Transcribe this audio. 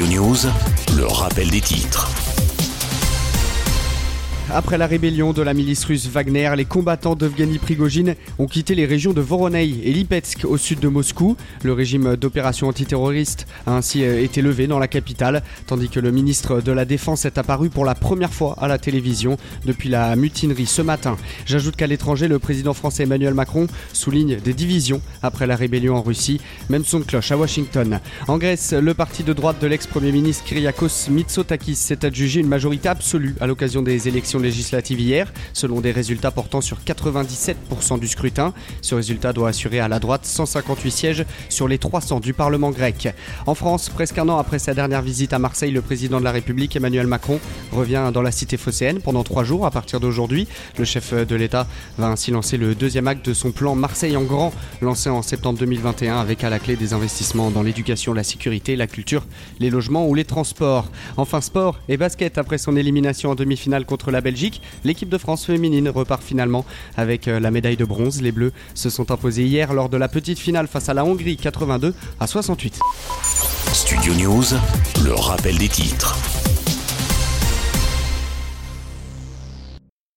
Le rappel des titres. Après la rébellion de la milice russe Wagner, les combattants d'Evgeny Prigogine ont quitté les régions de Voronezh et Lipetsk au sud de Moscou. Le régime d'opération antiterroriste a ainsi euh, été levé dans la capitale, tandis que le ministre de la Défense est apparu pour la première fois à la télévision depuis la mutinerie ce matin. J'ajoute qu'à l'étranger, le président français Emmanuel Macron souligne des divisions après la rébellion en Russie. Même son de cloche à Washington. En Grèce, le parti de droite de l'ex-premier ministre Kyriakos Mitsotakis s'est adjugé une majorité absolue à l'occasion des élections législative hier, selon des résultats portant sur 97% du scrutin. Ce résultat doit assurer à la droite 158 sièges sur les 300 du Parlement grec. En France, presque un an après sa dernière visite à Marseille, le président de la République, Emmanuel Macron, revient dans la cité phocéenne pendant trois jours à partir d'aujourd'hui. Le chef de l'État va ainsi lancer le deuxième acte de son plan Marseille en grand, lancé en septembre 2021 avec à la clé des investissements dans l'éducation, la sécurité, la culture, les logements ou les transports. Enfin, sport et basket après son élimination en demi-finale contre la Belgique, l'équipe de France féminine repart finalement avec euh, la médaille de bronze. Les Bleus se sont imposés hier lors de la petite finale face à la Hongrie 82 à 68. Studio News, le rappel des titres.